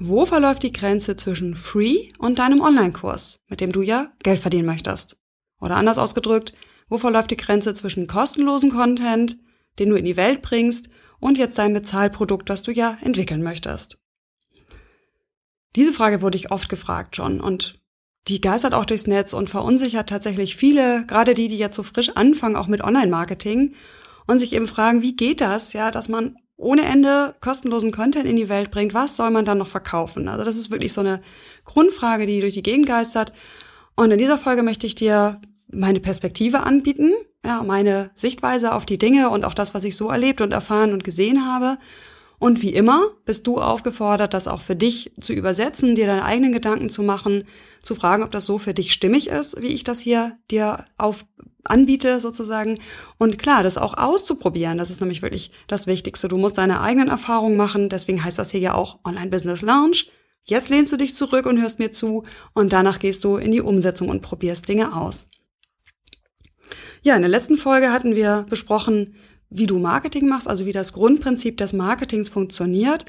Wo verläuft die Grenze zwischen Free und deinem Online-Kurs, mit dem du ja Geld verdienen möchtest? Oder anders ausgedrückt, wo verläuft die Grenze zwischen kostenlosen Content, den du in die Welt bringst, und jetzt dein Bezahlprodukt, das du ja entwickeln möchtest? Diese Frage wurde ich oft gefragt schon und die geistert auch durchs Netz und verunsichert tatsächlich viele, gerade die, die jetzt so frisch anfangen, auch mit Online-Marketing und sich eben fragen, wie geht das, ja, dass man ohne Ende kostenlosen Content in die Welt bringt, was soll man dann noch verkaufen? Also das ist wirklich so eine Grundfrage, die durch die Gegend geistert. Und in dieser Folge möchte ich dir meine Perspektive anbieten, ja, meine Sichtweise auf die Dinge und auch das, was ich so erlebt und erfahren und gesehen habe. Und wie immer bist du aufgefordert, das auch für dich zu übersetzen, dir deine eigenen Gedanken zu machen, zu fragen, ob das so für dich stimmig ist, wie ich das hier dir auf anbiete sozusagen. Und klar, das auch auszuprobieren, das ist nämlich wirklich das Wichtigste. Du musst deine eigenen Erfahrungen machen, deswegen heißt das hier ja auch Online Business Lounge. Jetzt lehnst du dich zurück und hörst mir zu und danach gehst du in die Umsetzung und probierst Dinge aus. Ja, in der letzten Folge hatten wir besprochen, wie du Marketing machst, also wie das Grundprinzip des Marketings funktioniert.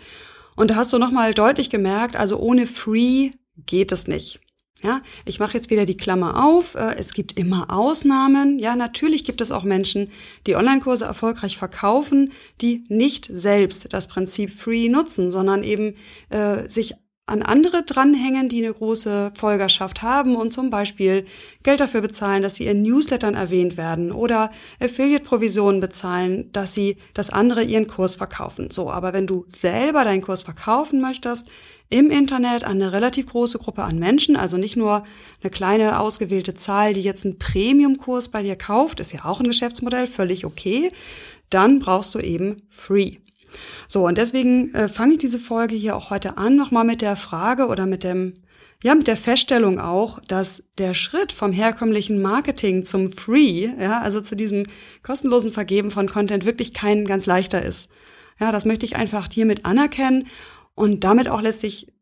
Und da hast du nochmal deutlich gemerkt, also ohne Free geht es nicht. Ja, ich mache jetzt wieder die Klammer auf. Äh, es gibt immer Ausnahmen. Ja, natürlich gibt es auch Menschen, die Online-Kurse erfolgreich verkaufen, die nicht selbst das Prinzip Free nutzen, sondern eben äh, sich an andere dranhängen, die eine große Folgerschaft haben und zum Beispiel Geld dafür bezahlen, dass sie in Newslettern erwähnt werden oder Affiliate-Provisionen bezahlen, dass sie, dass andere ihren Kurs verkaufen. So, aber wenn du selber deinen Kurs verkaufen möchtest, im Internet an eine relativ große Gruppe an Menschen, also nicht nur eine kleine ausgewählte Zahl, die jetzt einen Premium-Kurs bei dir kauft, ist ja auch ein Geschäftsmodell, völlig okay, dann brauchst du eben Free. So, und deswegen äh, fange ich diese Folge hier auch heute an, nochmal mit der Frage oder mit dem, ja, mit der Feststellung auch, dass der Schritt vom herkömmlichen Marketing zum Free, ja, also zu diesem kostenlosen Vergeben von Content wirklich kein ganz leichter ist. Ja, das möchte ich einfach hiermit anerkennen und damit auch lässt sich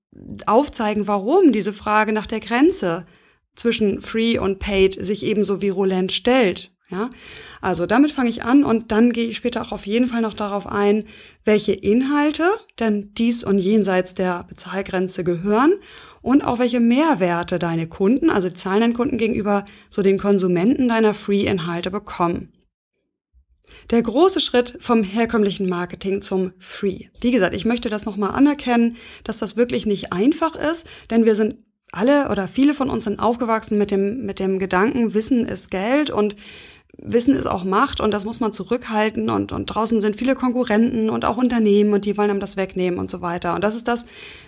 aufzeigen, warum diese Frage nach der Grenze zwischen Free und Paid sich ebenso virulent stellt. Ja, also damit fange ich an und dann gehe ich später auch auf jeden Fall noch darauf ein, welche Inhalte denn dies und jenseits der Bezahlgrenze gehören und auch welche Mehrwerte deine Kunden, also die zahlenden Kunden gegenüber so den Konsumenten deiner Free-Inhalte bekommen. Der große Schritt vom herkömmlichen Marketing zum Free. Wie gesagt, ich möchte das nochmal anerkennen, dass das wirklich nicht einfach ist, denn wir sind alle oder viele von uns sind aufgewachsen mit dem, mit dem Gedanken, Wissen ist Geld und Wissen ist auch Macht und das muss man zurückhalten und, und draußen sind viele Konkurrenten und auch Unternehmen und die wollen einem das wegnehmen und so weiter. Und das ist das,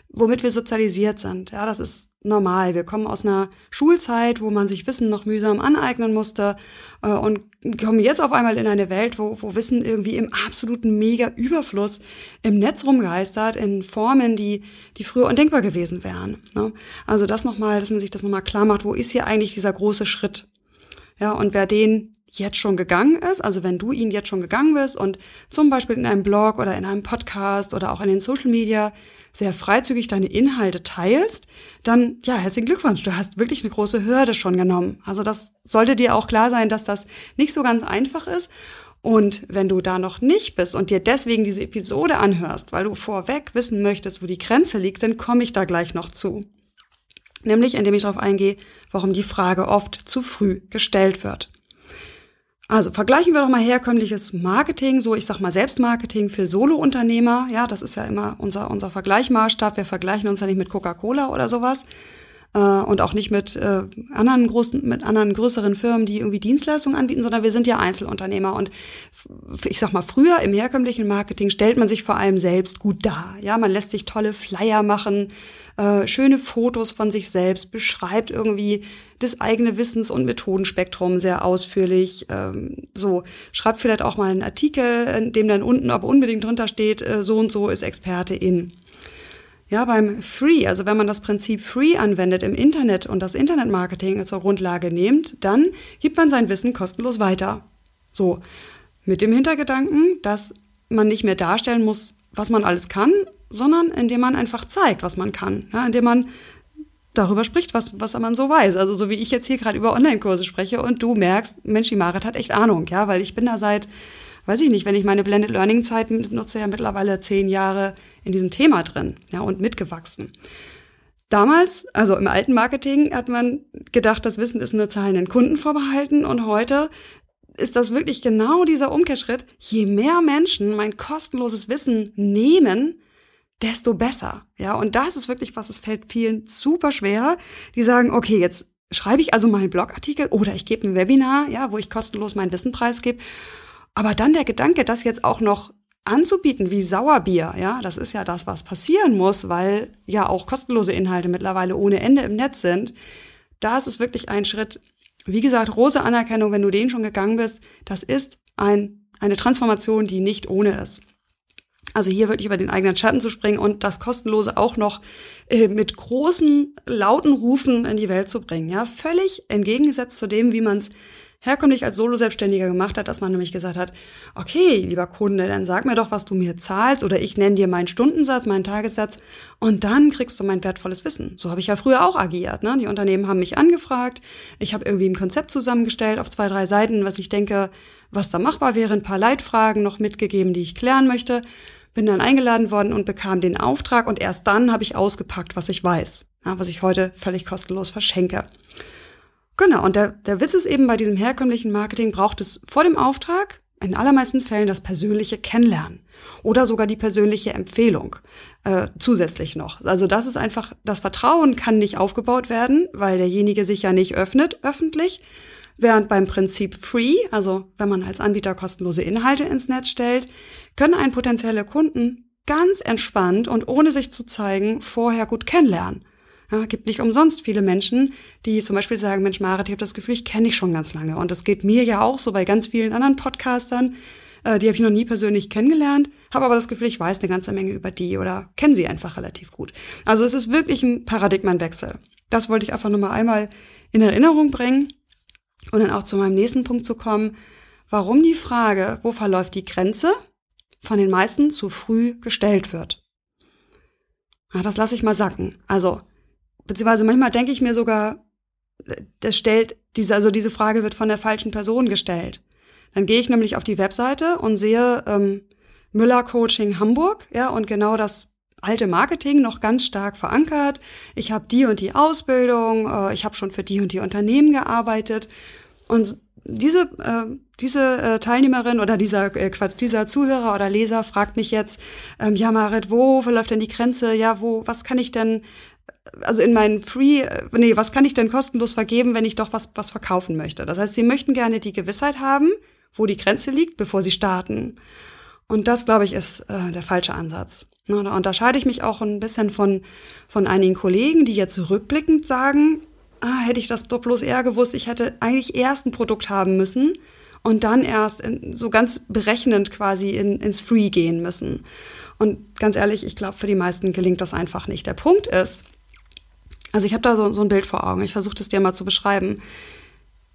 womit wir sozialisiert sind. Ja, das ist normal. Wir kommen aus einer Schulzeit, wo man sich Wissen noch mühsam aneignen musste äh, und kommen jetzt auf einmal in eine Welt, wo, wo Wissen irgendwie im absoluten Mega-Überfluss im Netz rumgeistert, in Formen, die, die früher undenkbar gewesen wären. Ne? Also das nochmal, dass man sich das nochmal klar macht, wo ist hier eigentlich dieser große Schritt? Ja, und wer den jetzt schon gegangen ist, also wenn du ihn jetzt schon gegangen bist und zum Beispiel in einem Blog oder in einem Podcast oder auch in den Social Media sehr freizügig deine Inhalte teilst, dann ja, herzlichen Glückwunsch, du hast wirklich eine große Hürde schon genommen. Also das sollte dir auch klar sein, dass das nicht so ganz einfach ist. Und wenn du da noch nicht bist und dir deswegen diese Episode anhörst, weil du vorweg wissen möchtest, wo die Grenze liegt, dann komme ich da gleich noch zu. Nämlich indem ich darauf eingehe, warum die Frage oft zu früh gestellt wird. Also vergleichen wir doch mal herkömmliches Marketing, so ich sag mal Selbstmarketing für Solo-Unternehmer. Ja, das ist ja immer unser, unser Vergleichmaßstab. Wir vergleichen uns ja nicht mit Coca-Cola oder sowas äh, und auch nicht mit äh, anderen großen, mit anderen größeren Firmen, die irgendwie Dienstleistungen anbieten, sondern wir sind ja Einzelunternehmer. Und ich sag mal, früher im herkömmlichen Marketing stellt man sich vor allem selbst gut dar. Ja, man lässt sich tolle Flyer machen, äh, schöne Fotos von sich selbst, beschreibt irgendwie das eigene Wissens- und Methodenspektrum sehr ausführlich. Ähm, so, schreibt vielleicht auch mal einen Artikel, in dem dann unten aber unbedingt drunter steht, äh, so und so ist Experte in. Ja, beim Free, also wenn man das Prinzip Free anwendet im Internet und das Internetmarketing zur Grundlage nimmt, dann gibt man sein Wissen kostenlos weiter. So, mit dem Hintergedanken, dass man nicht mehr darstellen muss, was man alles kann, sondern indem man einfach zeigt, was man kann. Ja, indem man darüber spricht, was, was man so weiß. Also so wie ich jetzt hier gerade über Online-Kurse spreche und du merkst, Mensch, die Marit hat echt Ahnung, ja, weil ich bin da seit, weiß ich nicht, wenn ich meine Blended Learning-Zeit nutze, ja mittlerweile zehn Jahre in diesem Thema drin, ja, und mitgewachsen. Damals, also im alten Marketing, hat man gedacht, das Wissen ist nur zahlenden Kunden vorbehalten und heute ist das wirklich genau dieser Umkehrschritt. Je mehr Menschen mein kostenloses Wissen nehmen, desto besser. Ja, und das ist wirklich was, es fällt vielen super schwer. Die sagen, okay, jetzt schreibe ich also mal einen Blogartikel oder ich gebe ein Webinar, ja, wo ich kostenlos mein Wissen preisgebe. Aber dann der Gedanke, das jetzt auch noch anzubieten wie Sauerbier, ja, das ist ja das, was passieren muss, weil ja auch kostenlose Inhalte mittlerweile ohne Ende im Netz sind. Da ist wirklich ein Schritt. Wie gesagt, große Anerkennung, wenn du den schon gegangen bist. Das ist ein, eine Transformation, die nicht ohne ist. Also hier wirklich über den eigenen Schatten zu springen und das Kostenlose auch noch äh, mit großen, lauten Rufen in die Welt zu bringen. Ja, völlig entgegengesetzt zu dem, wie man es herkömmlich als Solo-Selbstständiger gemacht hat, dass man nämlich gesagt hat, okay, lieber Kunde, dann sag mir doch, was du mir zahlst oder ich nenne dir meinen Stundensatz, meinen Tagessatz und dann kriegst du mein wertvolles Wissen. So habe ich ja früher auch agiert. Ne? Die Unternehmen haben mich angefragt, ich habe irgendwie ein Konzept zusammengestellt auf zwei, drei Seiten, was ich denke, was da machbar wäre, ein paar Leitfragen noch mitgegeben, die ich klären möchte bin dann eingeladen worden und bekam den Auftrag und erst dann habe ich ausgepackt, was ich weiß, ja, was ich heute völlig kostenlos verschenke. Genau, und der, der Witz ist eben, bei diesem herkömmlichen Marketing braucht es vor dem Auftrag in allermeisten Fällen das persönliche Kennenlernen oder sogar die persönliche Empfehlung äh, zusätzlich noch. Also das ist einfach, das Vertrauen kann nicht aufgebaut werden, weil derjenige sich ja nicht öffnet öffentlich Während beim Prinzip Free, also wenn man als Anbieter kostenlose Inhalte ins Netz stellt, können ein potenzielle Kunden ganz entspannt und ohne sich zu zeigen vorher gut kennenlernen. Ja, gibt nicht umsonst viele Menschen, die zum Beispiel sagen, Mensch, Marit, ich habe das Gefühl, ich kenne dich schon ganz lange. Und das geht mir ja auch so bei ganz vielen anderen Podcastern. Äh, die habe ich noch nie persönlich kennengelernt, habe aber das Gefühl, ich weiß eine ganze Menge über die oder kenne sie einfach relativ gut. Also es ist wirklich ein Paradigmenwechsel. Das wollte ich einfach nur mal einmal in Erinnerung bringen. Und dann auch zu meinem nächsten Punkt zu kommen, warum die Frage, wo verläuft die Grenze, von den meisten zu früh gestellt wird. Ja, das lasse ich mal sacken. Also, beziehungsweise manchmal denke ich mir sogar, das stellt diese, also diese Frage wird von der falschen Person gestellt. Dann gehe ich nämlich auf die Webseite und sehe ähm, Müller Coaching Hamburg, ja, und genau das alte Marketing noch ganz stark verankert. Ich habe die und die Ausbildung, äh, ich habe schon für die und die Unternehmen gearbeitet. Und diese, äh, diese äh, Teilnehmerin oder dieser, äh, dieser Zuhörer oder Leser fragt mich jetzt, ähm, ja Marit, wo verläuft denn die Grenze? Ja, wo, was kann ich denn, also in meinen Free, äh, nee, was kann ich denn kostenlos vergeben, wenn ich doch was, was verkaufen möchte? Das heißt, sie möchten gerne die Gewissheit haben, wo die Grenze liegt, bevor sie starten. Und das, glaube ich, ist äh, der falsche Ansatz. Da unterscheide ich mich auch ein bisschen von, von einigen Kollegen, die jetzt rückblickend sagen, ah, hätte ich das doch bloß eher gewusst, ich hätte eigentlich erst ein Produkt haben müssen und dann erst in, so ganz berechnend quasi in, ins Free gehen müssen. Und ganz ehrlich, ich glaube, für die meisten gelingt das einfach nicht. Der Punkt ist, also ich habe da so, so ein Bild vor Augen, ich versuche das dir mal zu beschreiben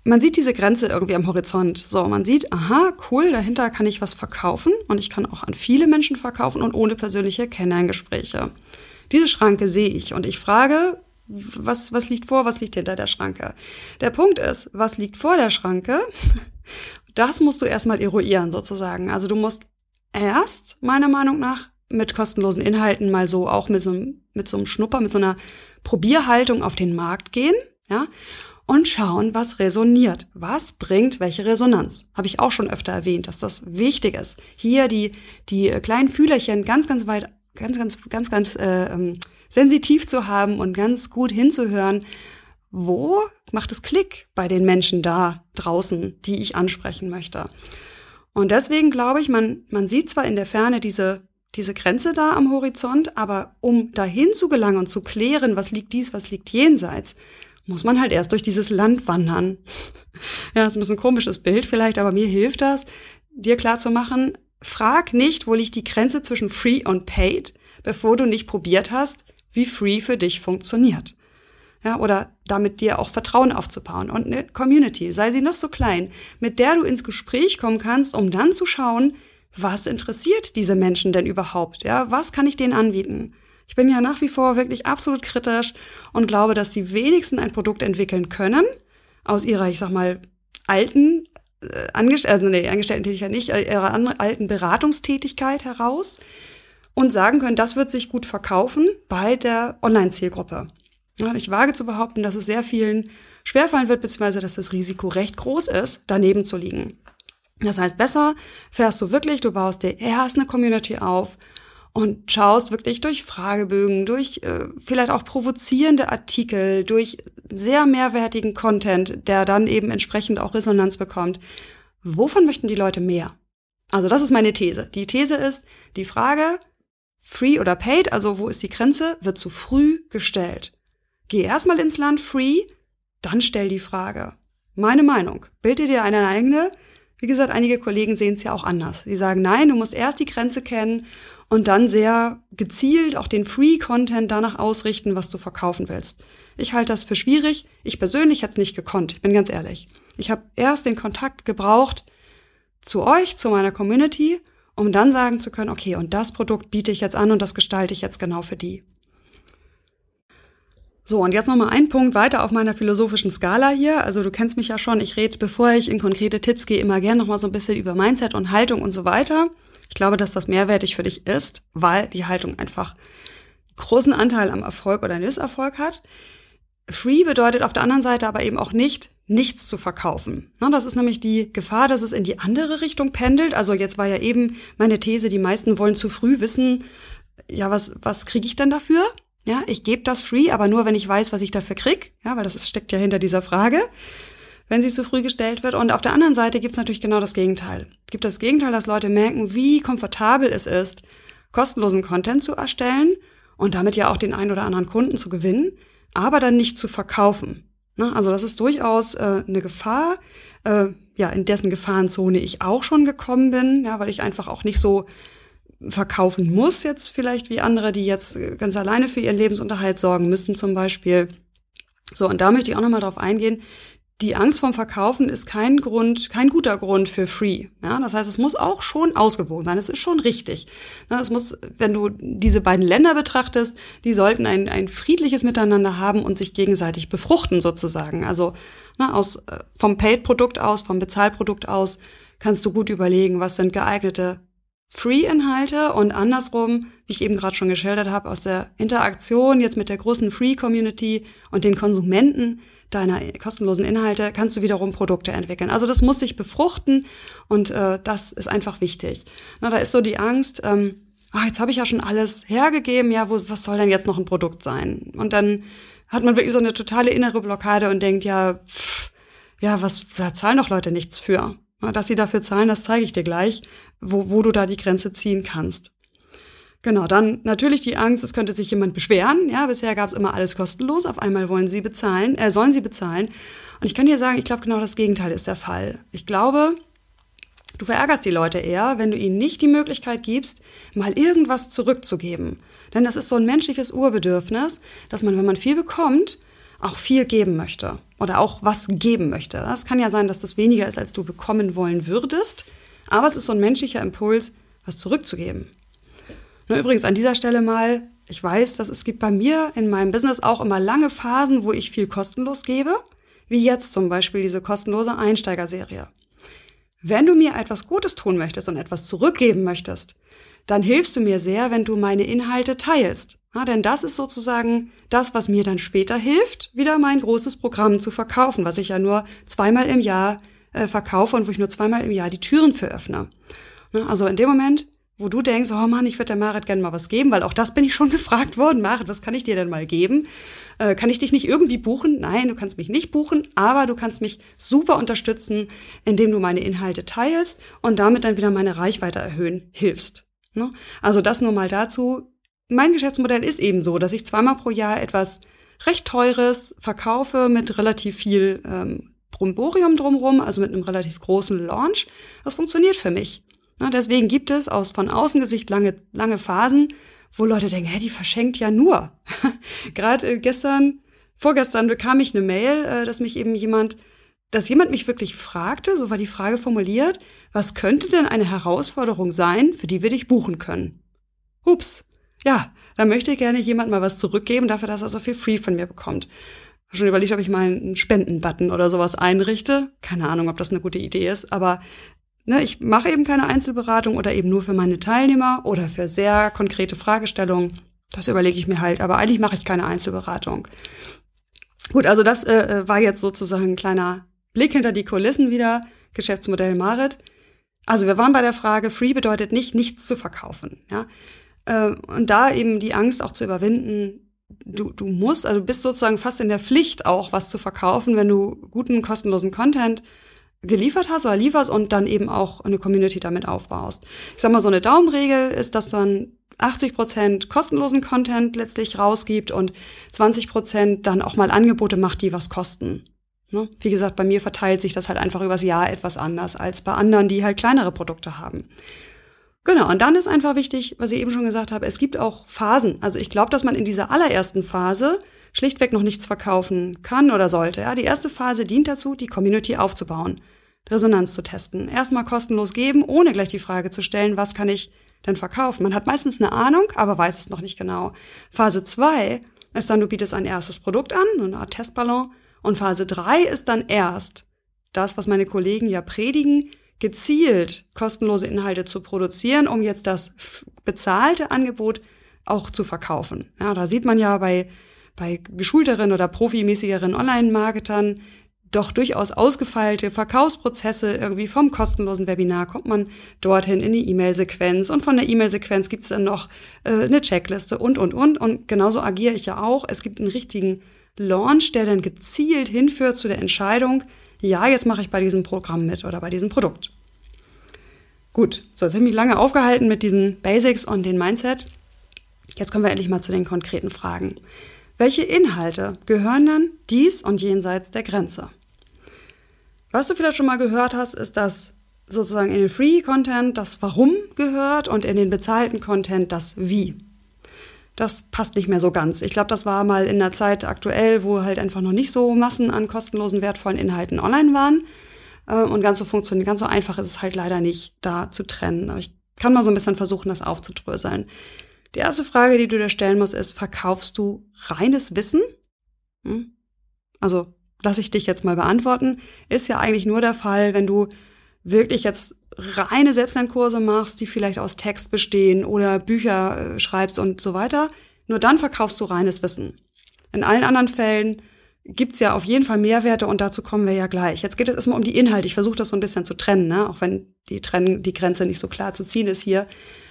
man sieht diese Grenze irgendwie am Horizont. So, man sieht, aha, cool, dahinter kann ich was verkaufen und ich kann auch an viele Menschen verkaufen und ohne persönliche Kennenlerngespräche. Diese Schranke sehe ich und ich frage, was, was liegt vor, was liegt hinter der Schranke? Der Punkt ist, was liegt vor der Schranke? Das musst du erstmal eruieren sozusagen. Also du musst erst, meiner Meinung nach, mit kostenlosen Inhalten mal so auch mit so, mit so einem Schnupper, mit so einer Probierhaltung auf den Markt gehen, ja, und schauen, was resoniert. Was bringt welche Resonanz? Habe ich auch schon öfter erwähnt, dass das wichtig ist. Hier die, die kleinen Fühlerchen ganz, ganz weit, ganz, ganz, ganz, ganz äh, ähm, sensitiv zu haben und ganz gut hinzuhören, wo macht es Klick bei den Menschen da draußen, die ich ansprechen möchte. Und deswegen glaube ich, man, man sieht zwar in der Ferne diese, diese Grenze da am Horizont, aber um dahin zu gelangen und zu klären, was liegt dies, was liegt jenseits, muss man halt erst durch dieses Land wandern. ja, ist ein bisschen ein komisches Bild vielleicht, aber mir hilft das, dir klar zu machen, frag nicht, wo liegt die Grenze zwischen free und paid, bevor du nicht probiert hast, wie free für dich funktioniert. Ja, oder damit dir auch Vertrauen aufzubauen und eine Community, sei sie noch so klein, mit der du ins Gespräch kommen kannst, um dann zu schauen, was interessiert diese Menschen denn überhaupt? Ja, was kann ich denen anbieten? Ich bin ja nach wie vor wirklich absolut kritisch und glaube, dass die wenigsten ein Produkt entwickeln können aus ihrer, ich sag mal, alten äh, Angest also nee, Angestellten-Tätigkeit nicht, äh, ihrer alten Beratungstätigkeit heraus und sagen können, das wird sich gut verkaufen bei der Online-Zielgruppe. Ja, ich wage zu behaupten, dass es sehr vielen schwerfallen wird, beziehungsweise dass das Risiko recht groß ist, daneben zu liegen. Das heißt, besser fährst du wirklich, du baust dir erst eine Community auf und schaust wirklich durch Fragebögen, durch äh, vielleicht auch provozierende Artikel, durch sehr mehrwertigen Content, der dann eben entsprechend auch Resonanz bekommt. Wovon möchten die Leute mehr? Also das ist meine These. Die These ist, die Frage, free oder paid, also wo ist die Grenze, wird zu früh gestellt. Geh erstmal ins Land free, dann stell die Frage. Meine Meinung. Bild dir eine eigene. Wie gesagt, einige Kollegen sehen es ja auch anders. Die sagen, nein, du musst erst die Grenze kennen und dann sehr gezielt auch den Free-Content danach ausrichten, was du verkaufen willst. Ich halte das für schwierig. Ich persönlich hätte es nicht gekonnt, ich bin ganz ehrlich. Ich habe erst den Kontakt gebraucht zu euch, zu meiner Community, um dann sagen zu können, okay, und das Produkt biete ich jetzt an und das gestalte ich jetzt genau für die. So, und jetzt nochmal ein Punkt weiter auf meiner philosophischen Skala hier. Also du kennst mich ja schon, ich rede, bevor ich in konkrete Tipps gehe, immer gern nochmal so ein bisschen über Mindset und Haltung und so weiter. Ich glaube, dass das mehrwertig für dich ist, weil die Haltung einfach großen Anteil am Erfolg oder Misserfolg hat. Free bedeutet auf der anderen Seite aber eben auch nicht, nichts zu verkaufen. Das ist nämlich die Gefahr, dass es in die andere Richtung pendelt. Also jetzt war ja eben meine These, die meisten wollen zu früh wissen, ja, was, was kriege ich denn dafür? Ja, ich gebe das free, aber nur, wenn ich weiß, was ich dafür krieg. Ja, weil das ist, steckt ja hinter dieser Frage wenn sie zu früh gestellt wird. Und auf der anderen Seite gibt es natürlich genau das Gegenteil. Es gibt das Gegenteil, dass Leute merken, wie komfortabel es ist, kostenlosen Content zu erstellen und damit ja auch den einen oder anderen Kunden zu gewinnen, aber dann nicht zu verkaufen. Ne? Also das ist durchaus äh, eine Gefahr, äh, ja, in dessen Gefahrenzone ich auch schon gekommen bin, ja, weil ich einfach auch nicht so verkaufen muss jetzt vielleicht wie andere, die jetzt ganz alleine für ihren Lebensunterhalt sorgen müssen zum Beispiel. So, und da möchte ich auch nochmal drauf eingehen, die Angst vom Verkaufen ist kein Grund, kein guter Grund für Free. Ja, das heißt, es muss auch schon ausgewogen sein. Es ist schon richtig. Es muss, wenn du diese beiden Länder betrachtest, die sollten ein, ein friedliches Miteinander haben und sich gegenseitig befruchten sozusagen. Also na, aus, äh, vom Paid-Produkt aus, vom Bezahlprodukt aus kannst du gut überlegen, was sind geeignete Free-Inhalte und andersrum, wie ich eben gerade schon geschildert habe, aus der Interaktion jetzt mit der großen Free-Community und den Konsumenten deiner kostenlosen Inhalte kannst du wiederum Produkte entwickeln. Also das muss sich befruchten und äh, das ist einfach wichtig. Na, da ist so die Angst, ähm, ach, jetzt habe ich ja schon alles hergegeben, ja, wo, was soll denn jetzt noch ein Produkt sein? Und dann hat man wirklich so eine totale innere Blockade und denkt, ja, pff, ja, was, da zahlen doch Leute nichts für. Dass sie dafür zahlen, das zeige ich dir gleich, wo, wo du da die Grenze ziehen kannst. Genau, dann natürlich die Angst, es könnte sich jemand beschweren. Ja, bisher gab es immer alles kostenlos. Auf einmal wollen sie bezahlen, äh, sollen sie bezahlen. Und ich kann dir sagen, ich glaube genau das Gegenteil ist der Fall. Ich glaube, du verärgerst die Leute eher, wenn du ihnen nicht die Möglichkeit gibst, mal irgendwas zurückzugeben. Denn das ist so ein menschliches Urbedürfnis, dass man, wenn man viel bekommt, auch viel geben möchte oder auch was geben möchte. Das kann ja sein, dass das weniger ist, als du bekommen wollen würdest, aber es ist so ein menschlicher Impuls, was zurückzugeben. Nur übrigens an dieser Stelle mal, ich weiß, dass es gibt bei mir in meinem Business auch immer lange Phasen, wo ich viel kostenlos gebe, wie jetzt zum Beispiel diese kostenlose Einsteigerserie. Wenn du mir etwas Gutes tun möchtest und etwas zurückgeben möchtest, dann hilfst du mir sehr, wenn du meine Inhalte teilst. Ja, denn das ist sozusagen das, was mir dann später hilft, wieder mein großes Programm zu verkaufen, was ich ja nur zweimal im Jahr äh, verkaufe und wo ich nur zweimal im Jahr die Türen für öffne. Ja, also in dem Moment, wo du denkst, oh Mann, ich würde der Marit gerne mal was geben, weil auch das bin ich schon gefragt worden. Marit, was kann ich dir denn mal geben? Äh, kann ich dich nicht irgendwie buchen? Nein, du kannst mich nicht buchen, aber du kannst mich super unterstützen, indem du meine Inhalte teilst und damit dann wieder meine Reichweite erhöhen hilfst. Ne? Also das nur mal dazu. Mein Geschäftsmodell ist eben so, dass ich zweimal pro Jahr etwas recht teures verkaufe mit relativ viel ähm, Bromborium drumherum, also mit einem relativ großen Launch. Das funktioniert für mich. Na, deswegen gibt es aus von Außengesicht lange, lange Phasen, wo Leute denken, hä, die verschenkt ja nur. Gerade äh, gestern, vorgestern bekam ich eine Mail, äh, dass mich eben jemand, dass jemand mich wirklich fragte, so war die Frage formuliert, was könnte denn eine Herausforderung sein, für die wir dich buchen können? Ups, ja, da möchte gerne jemand mal was zurückgeben dafür, dass er so viel Free von mir bekommt. Ich habe schon überlegt, ob ich mal einen Spendenbutton oder sowas einrichte. Keine Ahnung, ob das eine gute Idee ist, aber ne, ich mache eben keine Einzelberatung oder eben nur für meine Teilnehmer oder für sehr konkrete Fragestellungen. Das überlege ich mir halt, aber eigentlich mache ich keine Einzelberatung. Gut, also das äh, äh war jetzt sozusagen ein kleiner Blick hinter die Kulissen wieder, Geschäftsmodell Marit. Also wir waren bei der Frage, Free bedeutet nicht, nichts zu verkaufen. Ja? Äh, und da eben die Angst auch zu überwinden, du, du musst, also bist sozusagen fast in der Pflicht auch was zu verkaufen, wenn du guten, kostenlosen Content geliefert hast oder lieferst und dann eben auch eine Community damit aufbaust. Ich sag mal, so eine Daumenregel ist, dass man 80 Prozent kostenlosen Content letztlich rausgibt und 20 Prozent dann auch mal Angebote macht, die was kosten. Ne? Wie gesagt, bei mir verteilt sich das halt einfach übers Jahr etwas anders als bei anderen, die halt kleinere Produkte haben. Genau, und dann ist einfach wichtig, was ich eben schon gesagt habe, es gibt auch Phasen. Also ich glaube, dass man in dieser allerersten Phase schlichtweg noch nichts verkaufen kann oder sollte. Ja, die erste Phase dient dazu, die Community aufzubauen, Resonanz zu testen. Erstmal kostenlos geben, ohne gleich die Frage zu stellen, was kann ich denn verkaufen? Man hat meistens eine Ahnung, aber weiß es noch nicht genau. Phase zwei ist dann, du bietest ein erstes Produkt an, eine Art Testballon. Und Phase drei ist dann erst das, was meine Kollegen ja predigen, gezielt kostenlose Inhalte zu produzieren, um jetzt das bezahlte Angebot auch zu verkaufen. Ja, da sieht man ja bei, bei geschulteren oder profimäßigeren Online-Marketern doch durchaus ausgefeilte Verkaufsprozesse irgendwie vom kostenlosen Webinar kommt man dorthin in die E-Mail-Sequenz und von der E-Mail-Sequenz gibt es dann noch äh, eine Checkliste und, und, und. Und genauso agiere ich ja auch. Es gibt einen richtigen Launch, der dann gezielt hinführt zu der Entscheidung, ja, jetzt mache ich bei diesem Programm mit oder bei diesem Produkt. Gut, so, jetzt habe ich mich lange aufgehalten mit diesen Basics und den Mindset. Jetzt kommen wir endlich mal zu den konkreten Fragen. Welche Inhalte gehören dann dies und jenseits der Grenze? Was du vielleicht schon mal gehört hast, ist, dass sozusagen in den Free-Content das Warum gehört und in den bezahlten Content das Wie das passt nicht mehr so ganz. Ich glaube, das war mal in der Zeit aktuell, wo halt einfach noch nicht so Massen an kostenlosen, wertvollen Inhalten online waren. Äh, und ganz so funktioniert, ganz so einfach ist es halt leider nicht, da zu trennen. Aber ich kann mal so ein bisschen versuchen, das aufzudröseln. Die erste Frage, die du dir stellen musst, ist, verkaufst du reines Wissen? Hm? Also, lass ich dich jetzt mal beantworten. Ist ja eigentlich nur der Fall, wenn du wirklich jetzt reine Selbstlernkurse machst, die vielleicht aus Text bestehen oder Bücher äh, schreibst und so weiter, nur dann verkaufst du reines Wissen. In allen anderen Fällen gibt's ja auf jeden Fall Mehrwerte und dazu kommen wir ja gleich. Jetzt geht es erstmal um die Inhalte. Ich versuche das so ein bisschen zu trennen, ne? auch wenn die, Trennen, die Grenze nicht so klar zu ziehen ist hier.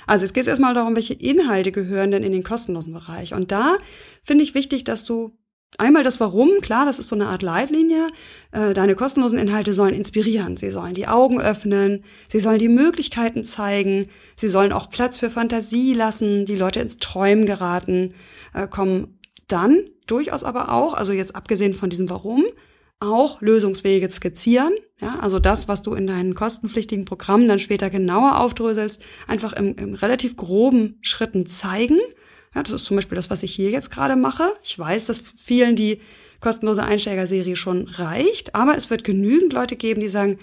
Also es geht erstmal darum, welche Inhalte gehören denn in den kostenlosen Bereich. Und da finde ich wichtig, dass du Einmal das Warum, klar, das ist so eine Art Leitlinie. Äh, deine kostenlosen Inhalte sollen inspirieren, sie sollen die Augen öffnen, sie sollen die Möglichkeiten zeigen, sie sollen auch Platz für Fantasie lassen, die Leute ins Träumen geraten, äh, kommen dann durchaus aber auch, also jetzt abgesehen von diesem Warum, auch Lösungswege skizzieren. Ja, also das, was du in deinen kostenpflichtigen Programmen dann später genauer aufdröselst, einfach im, im relativ groben Schritten zeigen ja, das ist zum Beispiel das, was ich hier jetzt gerade mache. Ich weiß, dass vielen die kostenlose Einsteigerserie schon reicht, aber es wird genügend Leute geben, die sagen,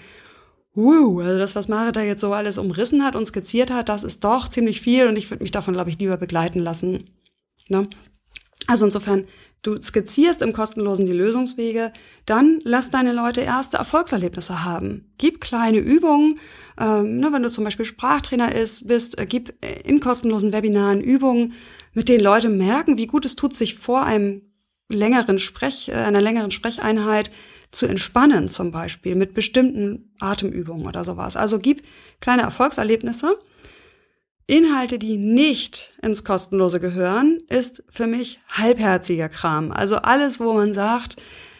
wow, also das, was Mare da jetzt so alles umrissen hat und skizziert hat, das ist doch ziemlich viel und ich würde mich davon, glaube ich, lieber begleiten lassen. Ne? Also insofern, du skizzierst im kostenlosen die Lösungswege, dann lass deine Leute erste Erfolgserlebnisse haben. Gib kleine Übungen, ähm, ne, wenn du zum Beispiel Sprachtrainer ist, bist, äh, gib in kostenlosen Webinaren Übungen, mit denen Leute merken, wie gut es tut, sich vor einem längeren Sprech, äh, einer längeren Sprecheinheit zu entspannen, zum Beispiel mit bestimmten Atemübungen oder sowas. Also gib kleine Erfolgserlebnisse. Inhalte, die nicht ins Kostenlose gehören, ist für mich halbherziger Kram. Also alles, wo man sagt,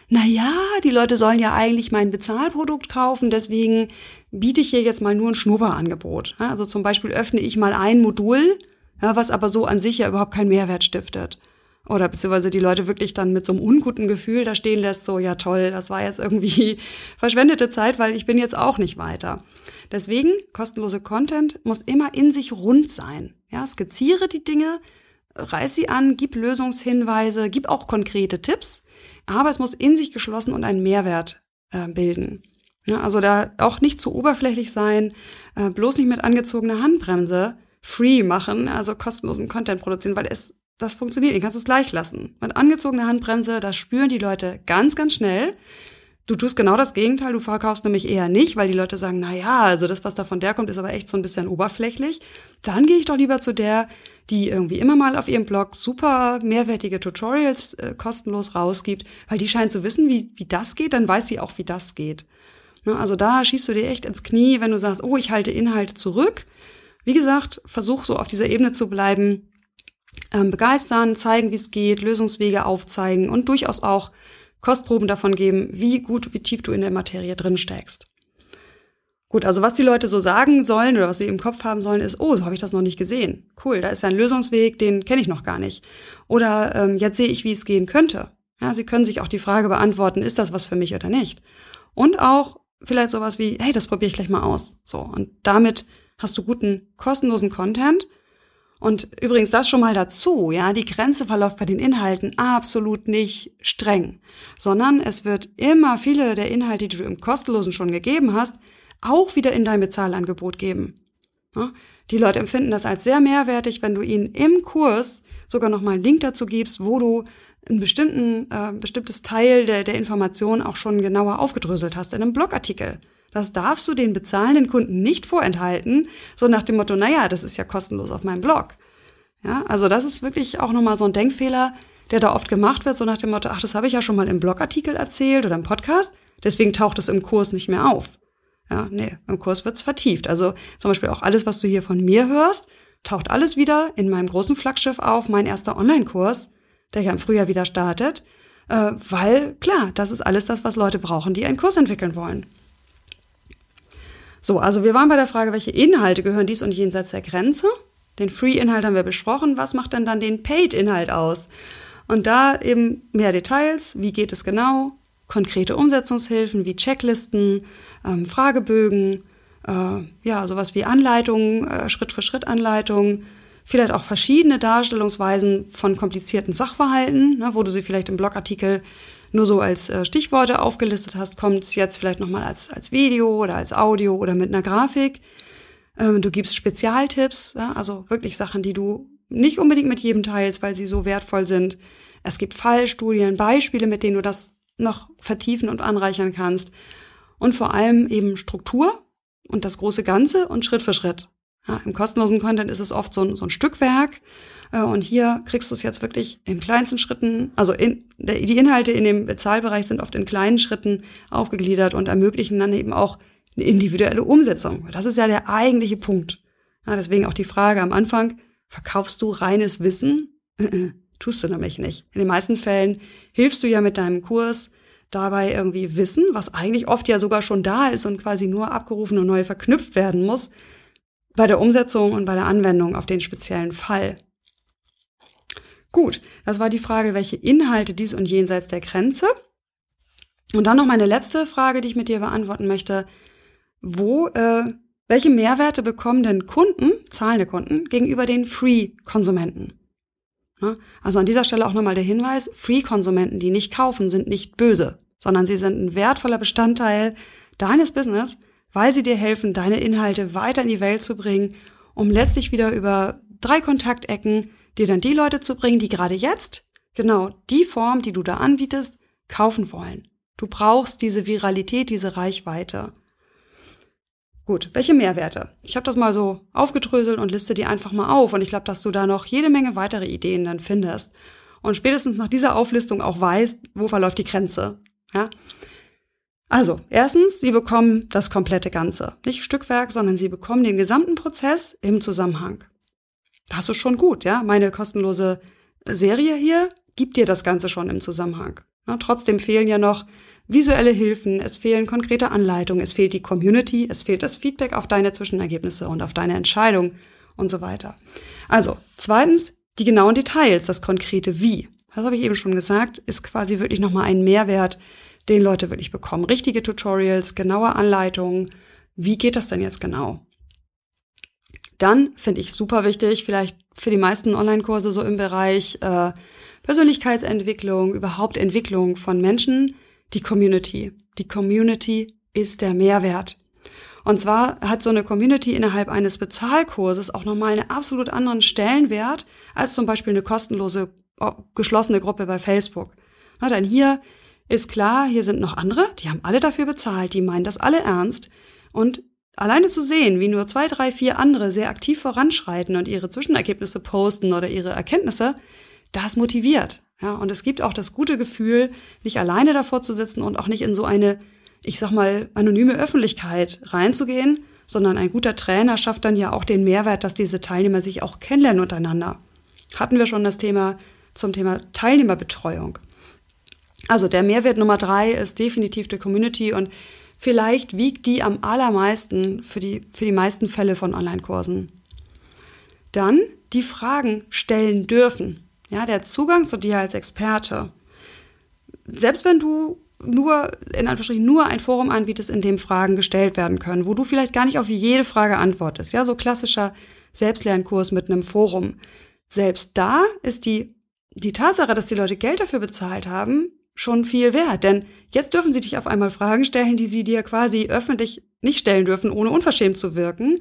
na ja, die Leute sollen ja eigentlich mein Bezahlprodukt kaufen, deswegen biete ich hier jetzt mal nur ein Schnupperangebot. Also zum Beispiel öffne ich mal ein Modul was aber so an sich ja überhaupt keinen Mehrwert stiftet. Oder beziehungsweise die Leute wirklich dann mit so einem unguten Gefühl da stehen lässt, so ja toll, das war jetzt irgendwie verschwendete Zeit, weil ich bin jetzt auch nicht weiter. Deswegen, kostenlose Content muss immer in sich rund sein. Ja, skizziere die Dinge, reiß sie an, gib Lösungshinweise, gib auch konkrete Tipps, aber es muss in sich geschlossen und einen Mehrwert äh, bilden. Ja, also da auch nicht zu oberflächlich sein, äh, bloß nicht mit angezogener Handbremse free machen, also kostenlosen Content produzieren, weil es das funktioniert, ihr kannst es gleich lassen. Mit angezogener Handbremse, das spüren die Leute ganz, ganz schnell. Du tust genau das Gegenteil, du verkaufst nämlich eher nicht, weil die Leute sagen, na ja, also das, was da von der kommt, ist aber echt so ein bisschen oberflächlich. Dann gehe ich doch lieber zu der, die irgendwie immer mal auf ihrem Blog super mehrwertige Tutorials äh, kostenlos rausgibt, weil die scheint zu wissen, wie, wie das geht, dann weiß sie auch, wie das geht. Ne, also da schießt du dir echt ins Knie, wenn du sagst, oh, ich halte Inhalte zurück. Wie gesagt, versuch so auf dieser Ebene zu bleiben, ähm, begeistern, zeigen, wie es geht, Lösungswege aufzeigen und durchaus auch Kostproben davon geben, wie gut, wie tief du in der Materie drin steckst. Gut, also was die Leute so sagen sollen oder was sie im Kopf haben sollen, ist, oh, so habe ich das noch nicht gesehen. Cool, da ist ja ein Lösungsweg, den kenne ich noch gar nicht. Oder ähm, jetzt sehe ich, wie es gehen könnte. Ja, sie können sich auch die Frage beantworten, ist das was für mich oder nicht? Und auch vielleicht sowas wie, hey, das probiere ich gleich mal aus. So, und damit hast du guten, kostenlosen Content, und übrigens das schon mal dazu, ja, die Grenze verläuft bei den Inhalten absolut nicht streng, sondern es wird immer viele der Inhalte, die du im kostenlosen schon gegeben hast, auch wieder in dein Bezahlangebot geben. Ja, die Leute empfinden das als sehr mehrwertig, wenn du ihnen im Kurs sogar nochmal einen Link dazu gibst, wo du ein bestimmten, äh, bestimmtes Teil der, der Information auch schon genauer aufgedröselt hast in einem Blogartikel. Das darfst du den bezahlenden Kunden nicht vorenthalten, so nach dem Motto, naja, das ist ja kostenlos auf meinem Blog. Ja, also das ist wirklich auch nochmal so ein Denkfehler, der da oft gemacht wird, so nach dem Motto, ach, das habe ich ja schon mal im Blogartikel erzählt oder im Podcast, deswegen taucht es im Kurs nicht mehr auf. Ja, nee, im Kurs wird's vertieft. Also zum Beispiel auch alles, was du hier von mir hörst, taucht alles wieder in meinem großen Flaggschiff auf, mein erster Online-Kurs, der ja im Frühjahr wieder startet, äh, weil klar, das ist alles das, was Leute brauchen, die einen Kurs entwickeln wollen. So, also wir waren bei der Frage, welche Inhalte gehören dies und jenseits der Grenze? Den Free-Inhalt haben wir besprochen. Was macht denn dann den Paid-Inhalt aus? Und da eben mehr Details. Wie geht es genau? Konkrete Umsetzungshilfen wie Checklisten, ähm, Fragebögen, äh, ja, sowas wie Anleitungen, äh, Schritt-für-Schritt-Anleitungen, vielleicht auch verschiedene Darstellungsweisen von komplizierten Sachverhalten, ne, wo du sie vielleicht im Blogartikel nur so als äh, Stichworte aufgelistet hast, kommt es jetzt vielleicht nochmal als, als Video oder als Audio oder mit einer Grafik. Ähm, du gibst Spezialtipps, ja, also wirklich Sachen, die du nicht unbedingt mit jedem teilst, weil sie so wertvoll sind. Es gibt Fallstudien, Beispiele, mit denen du das noch vertiefen und anreichern kannst. Und vor allem eben Struktur und das große Ganze und Schritt für Schritt. Ja, Im kostenlosen Content ist es oft so ein, so ein Stückwerk. Äh, und hier kriegst du es jetzt wirklich in kleinsten Schritten, also in, die Inhalte in dem Bezahlbereich sind oft in kleinen Schritten aufgegliedert und ermöglichen dann eben auch eine individuelle Umsetzung. Das ist ja der eigentliche Punkt. Ja, deswegen auch die Frage am Anfang, verkaufst du reines Wissen? Tust du nämlich nicht. In den meisten Fällen hilfst du ja mit deinem Kurs dabei irgendwie Wissen, was eigentlich oft ja sogar schon da ist und quasi nur abgerufen und neu verknüpft werden muss, bei der Umsetzung und bei der Anwendung auf den speziellen Fall. Gut, das war die Frage, welche Inhalte dies und jenseits der Grenze. Und dann noch meine letzte Frage, die ich mit dir beantworten möchte. Wo, äh, welche Mehrwerte bekommen denn Kunden, zahlende Kunden, gegenüber den Free-Konsumenten? Also an dieser Stelle auch nochmal der Hinweis, Free-Konsumenten, die nicht kaufen, sind nicht böse, sondern sie sind ein wertvoller Bestandteil deines Business, weil sie dir helfen, deine Inhalte weiter in die Welt zu bringen, um letztlich wieder über drei Kontaktecken dir dann die Leute zu bringen, die gerade jetzt genau die Form, die du da anbietest, kaufen wollen. Du brauchst diese Viralität, diese Reichweite. Gut, welche Mehrwerte? Ich habe das mal so aufgedröselt und liste die einfach mal auf und ich glaube, dass du da noch jede Menge weitere Ideen dann findest und spätestens nach dieser Auflistung auch weißt, wo verläuft die Grenze. Ja? Also, erstens, sie bekommen das komplette Ganze. Nicht Stückwerk, sondern sie bekommen den gesamten Prozess im Zusammenhang. Das ist schon gut, ja. Meine kostenlose Serie hier gibt dir das Ganze schon im Zusammenhang. Ja, trotzdem fehlen ja noch visuelle Hilfen, es fehlen konkrete Anleitungen, es fehlt die Community, es fehlt das Feedback auf deine Zwischenergebnisse und auf deine Entscheidung und so weiter. Also, zweitens, die genauen Details, das konkrete Wie. das habe ich eben schon gesagt, ist quasi wirklich nochmal ein Mehrwert, den Leute wirklich bekommen. Richtige Tutorials, genaue Anleitungen. Wie geht das denn jetzt genau? Dann finde ich super wichtig, vielleicht für die meisten Online-Kurse so im Bereich äh, Persönlichkeitsentwicklung, überhaupt Entwicklung von Menschen, die Community. Die Community ist der Mehrwert. Und zwar hat so eine Community innerhalb eines Bezahlkurses auch nochmal einen absolut anderen Stellenwert als zum Beispiel eine kostenlose, geschlossene Gruppe bei Facebook. Na, denn hier ist klar, hier sind noch andere, die haben alle dafür bezahlt, die meinen das alle ernst. Und alleine zu sehen, wie nur zwei, drei, vier andere sehr aktiv voranschreiten und ihre Zwischenergebnisse posten oder ihre Erkenntnisse, das motiviert. Ja, und es gibt auch das gute Gefühl, nicht alleine davor zu sitzen und auch nicht in so eine, ich sag mal, anonyme Öffentlichkeit reinzugehen, sondern ein guter Trainer schafft dann ja auch den Mehrwert, dass diese Teilnehmer sich auch kennenlernen untereinander. Hatten wir schon das Thema zum Thema Teilnehmerbetreuung. Also der Mehrwert Nummer drei ist definitiv die Community und vielleicht wiegt die am allermeisten für die, für die meisten Fälle von Online-Kursen. Dann die Fragen stellen dürfen. Ja, der Zugang zu dir als Experte. Selbst wenn du nur, in Anführungsstrichen, nur ein Forum anbietest, in dem Fragen gestellt werden können, wo du vielleicht gar nicht auf jede Frage antwortest. Ja, so klassischer Selbstlernkurs mit einem Forum. Selbst da ist die, die Tatsache, dass die Leute Geld dafür bezahlt haben, schon viel wert. Denn jetzt dürfen sie dich auf einmal Fragen stellen, die sie dir quasi öffentlich nicht stellen dürfen, ohne unverschämt zu wirken.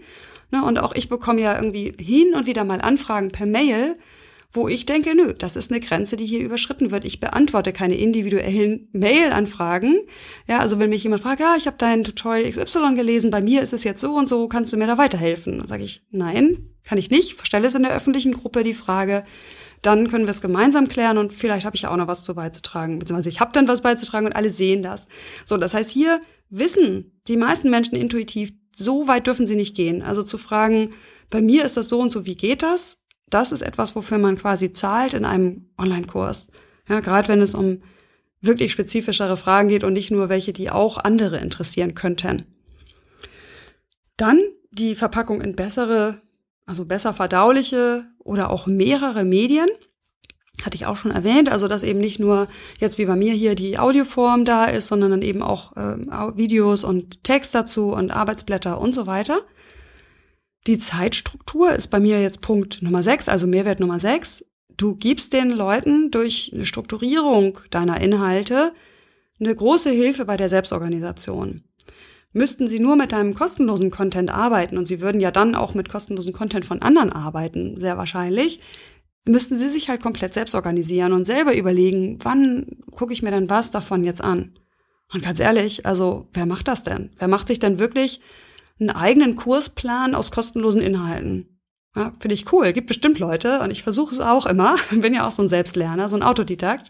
Und auch ich bekomme ja irgendwie hin und wieder mal Anfragen per Mail, wo ich denke, nö, das ist eine Grenze, die hier überschritten wird. Ich beantworte keine individuellen Mail-Anfragen. Ja, also wenn mich jemand fragt, ja, ich habe dein Tutorial XY gelesen, bei mir ist es jetzt so und so, kannst du mir da weiterhelfen? Dann sage ich, nein, kann ich nicht. Stelle es in der öffentlichen Gruppe die Frage. Dann können wir es gemeinsam klären und vielleicht habe ich ja auch noch was zu beizutragen. Beziehungsweise ich habe dann was beizutragen und alle sehen das. So, das heißt, hier wissen die meisten Menschen intuitiv, so weit dürfen sie nicht gehen. Also zu fragen, bei mir ist das so und so, wie geht das? das ist etwas, wofür man quasi zahlt in einem Online-Kurs. Ja, gerade wenn es um wirklich spezifischere Fragen geht und nicht nur welche, die auch andere interessieren könnten. Dann die Verpackung in bessere, also besser verdauliche oder auch mehrere Medien. Hatte ich auch schon erwähnt, also dass eben nicht nur jetzt wie bei mir hier die Audioform da ist, sondern dann eben auch äh, Videos und Text dazu und Arbeitsblätter und so weiter. Die Zeitstruktur ist bei mir jetzt Punkt Nummer 6, also Mehrwert Nummer 6. Du gibst den Leuten durch eine Strukturierung deiner Inhalte eine große Hilfe bei der Selbstorganisation. Müssten sie nur mit deinem kostenlosen Content arbeiten, und sie würden ja dann auch mit kostenlosen Content von anderen arbeiten, sehr wahrscheinlich, müssten sie sich halt komplett selbst organisieren und selber überlegen, wann gucke ich mir denn was davon jetzt an? Und ganz ehrlich, also wer macht das denn? Wer macht sich denn wirklich einen eigenen Kursplan aus kostenlosen Inhalten. Ja, Finde ich cool. Gibt bestimmt Leute und ich versuche es auch immer. Bin ja auch so ein Selbstlerner, so ein Autodidakt.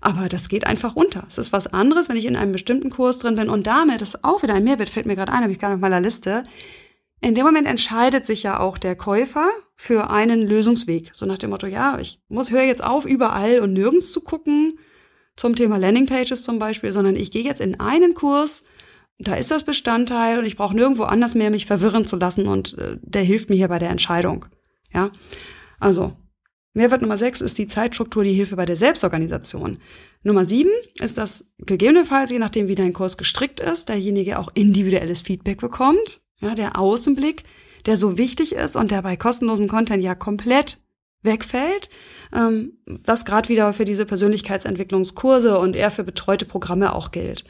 Aber das geht einfach unter. Es ist was anderes, wenn ich in einem bestimmten Kurs drin bin und damit ist auch wieder ein Mehrwert, fällt mir gerade ein, habe ich gerade auf meiner Liste. In dem Moment entscheidet sich ja auch der Käufer für einen Lösungsweg. So nach dem Motto, ja, ich muss, höre jetzt auf, überall und nirgends zu gucken, zum Thema Landingpages zum Beispiel, sondern ich gehe jetzt in einen Kurs da ist das Bestandteil und ich brauche nirgendwo anders mehr mich verwirren zu lassen und äh, der hilft mir hier bei der Entscheidung. Ja, also Mehrwert Nummer sechs ist die Zeitstruktur, die Hilfe bei der Selbstorganisation. Nummer sieben ist, dass gegebenenfalls, je nachdem wie dein Kurs gestrickt ist, derjenige auch individuelles Feedback bekommt. Ja, der Außenblick, der so wichtig ist und der bei kostenlosen Content ja komplett wegfällt, ähm, was gerade wieder für diese Persönlichkeitsentwicklungskurse und eher für betreute Programme auch gilt.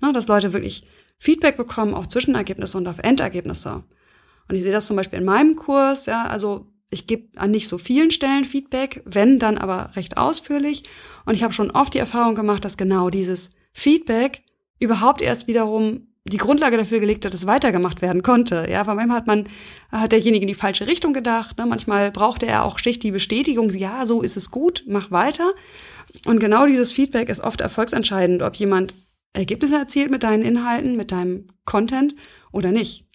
Na, dass Leute wirklich Feedback bekommen auf Zwischenergebnisse und auf Endergebnisse. Und ich sehe das zum Beispiel in meinem Kurs, ja, also ich gebe an nicht so vielen Stellen Feedback, wenn dann aber recht ausführlich. Und ich habe schon oft die Erfahrung gemacht, dass genau dieses Feedback überhaupt erst wiederum die Grundlage dafür gelegt hat, dass weitergemacht werden konnte. Ja, weil manchmal hat man, hat derjenige in die falsche Richtung gedacht. Ne? Manchmal brauchte er auch schlicht die Bestätigung, ja, so ist es gut, mach weiter. Und genau dieses Feedback ist oft erfolgsentscheidend, ob jemand Ergebnisse erzielt mit deinen Inhalten, mit deinem Content oder nicht.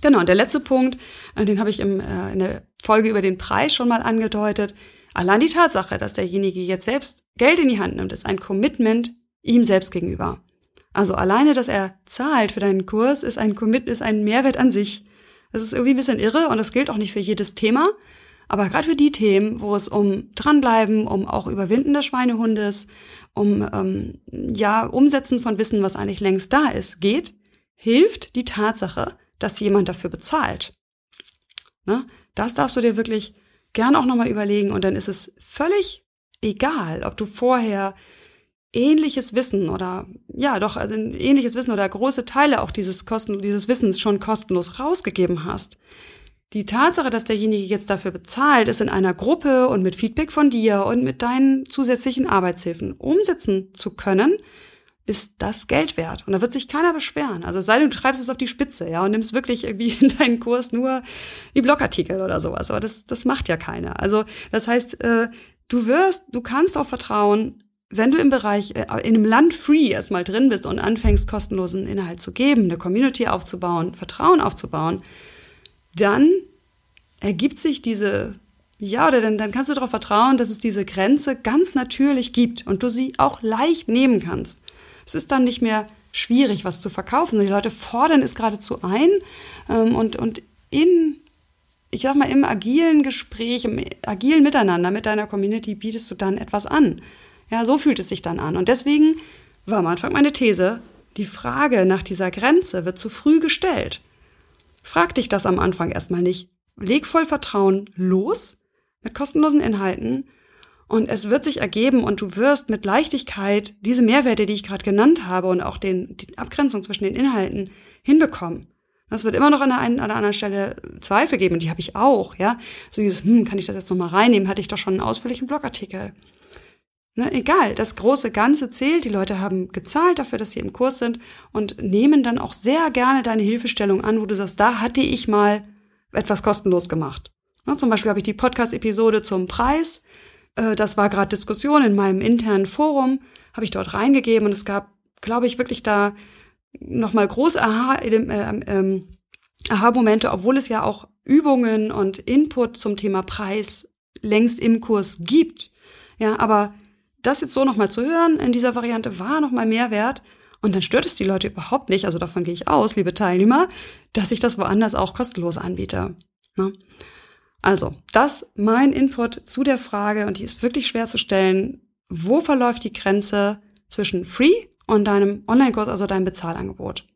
Genau, und der letzte Punkt, äh, den habe ich im, äh, in der Folge über den Preis schon mal angedeutet. Allein die Tatsache, dass derjenige jetzt selbst Geld in die Hand nimmt, ist ein Commitment ihm selbst gegenüber. Also alleine, dass er zahlt für deinen Kurs, ist ein Commit, ist ein Mehrwert an sich. Das ist irgendwie ein bisschen irre und das gilt auch nicht für jedes Thema. Aber gerade für die Themen, wo es um dranbleiben, um auch Überwinden des Schweinehundes, um ähm, ja Umsetzen von Wissen, was eigentlich längst da ist, geht, hilft die Tatsache, dass jemand dafür bezahlt. Ne? Das darfst du dir wirklich gern auch nochmal überlegen und dann ist es völlig egal, ob du vorher ähnliches Wissen oder ja doch also ähnliches Wissen oder große Teile auch dieses Kosten dieses Wissens schon kostenlos rausgegeben hast. Die Tatsache, dass derjenige jetzt dafür bezahlt, es in einer Gruppe und mit Feedback von dir und mit deinen zusätzlichen Arbeitshilfen umsetzen zu können, ist das Geld wert. Und da wird sich keiner beschweren. Also sei denn, du treibst es auf die Spitze, ja, und nimmst wirklich irgendwie in deinen Kurs nur die Blogartikel oder sowas. Aber das, das macht ja keiner. Also das heißt, äh, du wirst, du kannst auch vertrauen, wenn du im Bereich, äh, in einem Land free erstmal drin bist und anfängst, kostenlosen Inhalt zu geben, eine Community aufzubauen, Vertrauen aufzubauen, dann ergibt sich diese, ja, oder dann, dann kannst du darauf vertrauen, dass es diese Grenze ganz natürlich gibt und du sie auch leicht nehmen kannst. Es ist dann nicht mehr schwierig, was zu verkaufen. Die Leute fordern es geradezu ein ähm, und, und in, ich sag mal, im agilen Gespräch, im agilen Miteinander mit deiner Community bietest du dann etwas an. Ja, so fühlt es sich dann an. Und deswegen war am Anfang meine These, die Frage nach dieser Grenze wird zu früh gestellt. Frag dich das am Anfang erstmal nicht. Leg voll Vertrauen los mit kostenlosen Inhalten und es wird sich ergeben und du wirst mit Leichtigkeit diese Mehrwerte, die ich gerade genannt habe und auch den, die Abgrenzung zwischen den Inhalten hinbekommen. Es wird immer noch an der einen oder anderen Stelle Zweifel geben und die habe ich auch, ja. So dieses, hm, kann ich das jetzt nochmal reinnehmen? Hatte ich doch schon einen ausführlichen Blogartikel. Ne, egal, das große Ganze zählt. Die Leute haben gezahlt dafür, dass sie im Kurs sind und nehmen dann auch sehr gerne deine Hilfestellung an, wo du sagst, da hatte ich mal etwas kostenlos gemacht. Ne, zum Beispiel habe ich die Podcast-Episode zum Preis. Äh, das war gerade Diskussion in meinem internen Forum, habe ich dort reingegeben und es gab, glaube ich, wirklich da nochmal große Aha-Momente, äh, ähm, Aha obwohl es ja auch Übungen und Input zum Thema Preis längst im Kurs gibt. Ja, aber das jetzt so nochmal zu hören in dieser Variante war nochmal Mehrwert. Und dann stört es die Leute überhaupt nicht, also davon gehe ich aus, liebe Teilnehmer, dass ich das woanders auch kostenlos anbiete. Ne? Also, das mein Input zu der Frage, und die ist wirklich schwer zu stellen, wo verläuft die Grenze zwischen Free und deinem Online-Kurs, also deinem Bezahlangebot?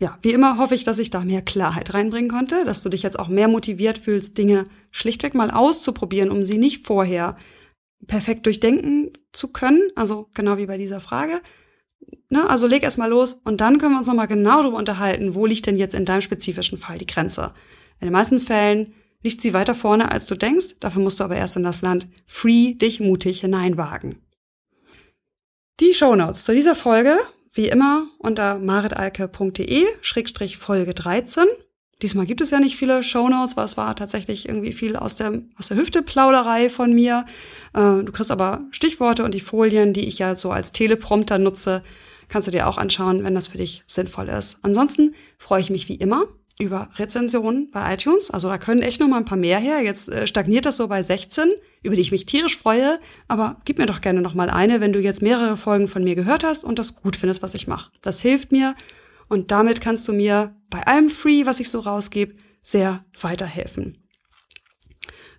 Ja, wie immer hoffe ich, dass ich da mehr Klarheit reinbringen konnte, dass du dich jetzt auch mehr motiviert fühlst, Dinge schlichtweg mal auszuprobieren, um sie nicht vorher perfekt durchdenken zu können. Also genau wie bei dieser Frage. Ne? Also leg erst mal los und dann können wir uns nochmal genau darüber unterhalten, wo liegt denn jetzt in deinem spezifischen Fall die Grenze. In den meisten Fällen liegt sie weiter vorne, als du denkst. Dafür musst du aber erst in das Land free dich mutig hineinwagen. Die Shownotes zu dieser Folge, wie immer, unter maritalke.de-folge 13. Diesmal gibt es ja nicht viele Shownotes, weil es war tatsächlich irgendwie viel aus der, aus der Hüfte-Plauderei von mir. Äh, du kriegst aber Stichworte und die Folien, die ich ja so als Teleprompter nutze, kannst du dir auch anschauen, wenn das für dich sinnvoll ist. Ansonsten freue ich mich wie immer über Rezensionen bei iTunes. Also da können echt noch mal ein paar mehr her. Jetzt äh, stagniert das so bei 16, über die ich mich tierisch freue. Aber gib mir doch gerne noch mal eine, wenn du jetzt mehrere Folgen von mir gehört hast und das gut findest, was ich mache. Das hilft mir und damit kannst du mir bei allem Free, was ich so rausgebe, sehr weiterhelfen.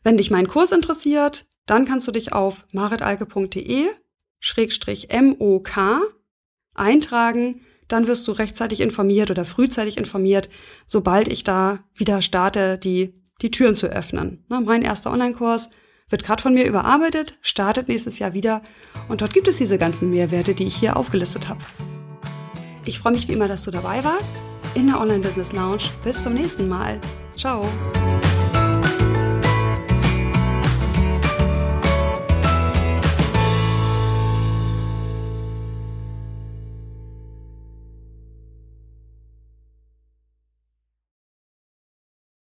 Wenn dich mein Kurs interessiert, dann kannst du dich auf maritalke.de-mok eintragen. Dann wirst du rechtzeitig informiert oder frühzeitig informiert, sobald ich da wieder starte, die, die Türen zu öffnen. Mein erster Online-Kurs wird gerade von mir überarbeitet, startet nächstes Jahr wieder und dort gibt es diese ganzen Mehrwerte, die ich hier aufgelistet habe. Ich freue mich wie immer, dass du dabei warst in der Online Business Lounge. Bis zum nächsten Mal. Ciao.